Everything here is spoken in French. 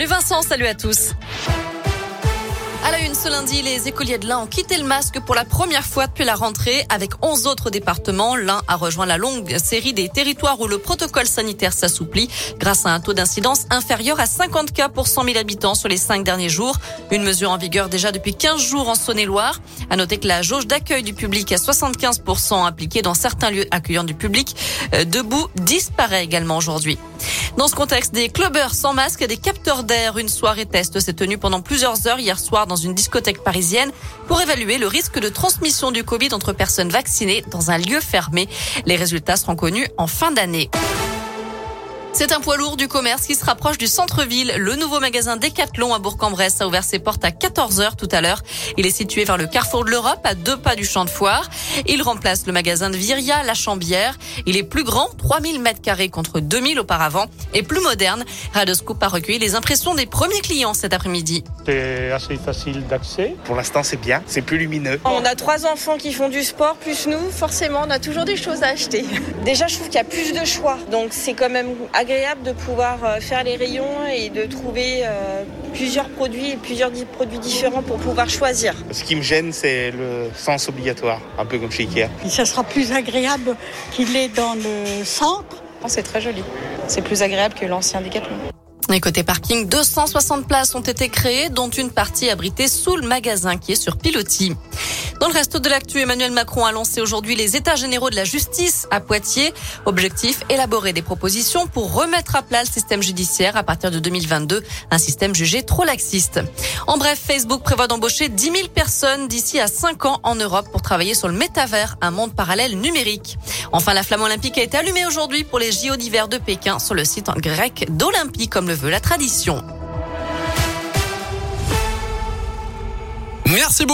Le Vincent, salut à tous. À la une ce lundi, les écoliers de l'Ain ont quitté le masque pour la première fois depuis la rentrée avec 11 autres départements. L'Ain a rejoint la longue série des territoires où le protocole sanitaire s'assouplit grâce à un taux d'incidence inférieur à 50 cas pour 100 000 habitants sur les cinq derniers jours. Une mesure en vigueur déjà depuis 15 jours en Saône-et-Loire. À noter que la jauge d'accueil du public à 75% appliquée dans certains lieux accueillants du public euh, debout disparaît également aujourd'hui. Dans ce contexte, des clubbers sans masque et des capteurs d'air, une soirée test s'est tenue pendant plusieurs heures hier soir dans une discothèque parisienne pour évaluer le risque de transmission du Covid entre personnes vaccinées dans un lieu fermé. Les résultats seront connus en fin d'année. C'est un poids lourd du commerce qui se rapproche du centre-ville. Le nouveau magasin Decathlon à Bourg-en-Bresse a ouvert ses portes à 14h tout à l'heure. Il est situé vers le carrefour de l'Europe, à deux pas du champ de foire. Il remplace le magasin de Viria, la Chambière. Il est plus grand, 3000 mètres carrés contre 2000 auparavant, et plus moderne. Radoscoop a recueilli les impressions des premiers clients cet après-midi. C'est assez facile d'accès. Pour l'instant, c'est bien, c'est plus lumineux. On a trois enfants qui font du sport, plus nous, forcément, on a toujours des choses à acheter. Déjà, je trouve qu'il y a plus de choix, donc c'est quand même agréable de pouvoir euh, faire les rayons et de trouver euh, plusieurs produits et plusieurs produits différents pour pouvoir choisir. Ce qui me gêne, c'est le sens obligatoire, un peu comme chez Ikea. Et ça sera plus agréable qu'il est dans le centre. C'est très joli. C'est plus agréable que l'ancien Decathlon. Et côté parking, 260 places ont été créées, dont une partie abritée sous le magasin qui est sur pilotis. Dans le reste de l'actu, Emmanuel Macron a lancé aujourd'hui les états généraux de la justice à Poitiers. Objectif, élaborer des propositions pour remettre à plat le système judiciaire à partir de 2022, un système jugé trop laxiste. En bref, Facebook prévoit d'embaucher 10 000 personnes d'ici à 5 ans en Europe pour travailler sur le métavers, un monde parallèle numérique. Enfin, la flamme olympique a été allumée aujourd'hui pour les JO d'hiver de Pékin sur le site grec d'Olympie, comme le veut la tradition. Merci beaucoup.